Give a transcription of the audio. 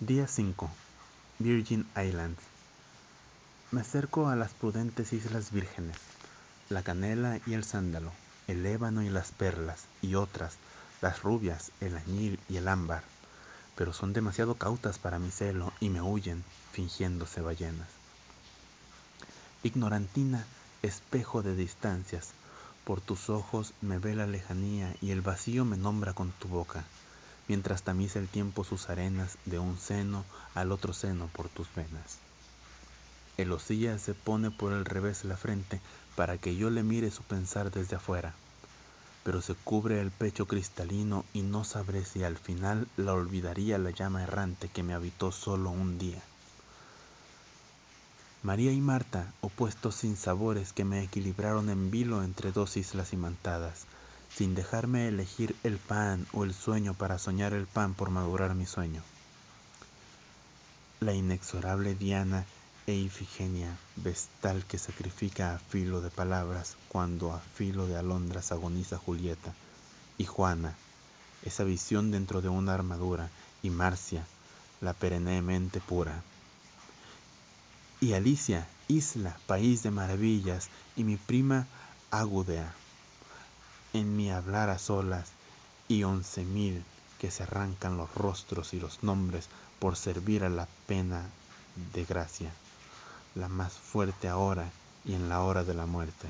Día 5. Virgin Islands. Me acerco a las prudentes Islas Vírgenes, la canela y el sándalo, el ébano y las perlas, y otras, las rubias, el añil y el ámbar, pero son demasiado cautas para mi celo y me huyen, fingiéndose ballenas. Ignorantina, espejo de distancias, por tus ojos me ve la lejanía y el vacío me nombra con tu boca mientras tamiza el tiempo sus arenas de un seno al otro seno por tus venas. El osilla se pone por el revés la frente para que yo le mire su pensar desde afuera, pero se cubre el pecho cristalino y no sabré si al final la olvidaría la llama errante que me habitó solo un día. María y Marta, opuestos sin sabores que me equilibraron en vilo entre dos islas imantadas, sin dejarme elegir el pan o el sueño para soñar el pan por madurar mi sueño. La inexorable Diana e Ifigenia, vestal que sacrifica a filo de palabras cuando a filo de alondras agoniza Julieta, y Juana, esa visión dentro de una armadura, y Marcia, la perennemente pura. Y Alicia, isla, país de maravillas, y mi prima Agudea en mi hablar a solas y once mil que se arrancan los rostros y los nombres por servir a la pena de gracia, la más fuerte ahora y en la hora de la muerte.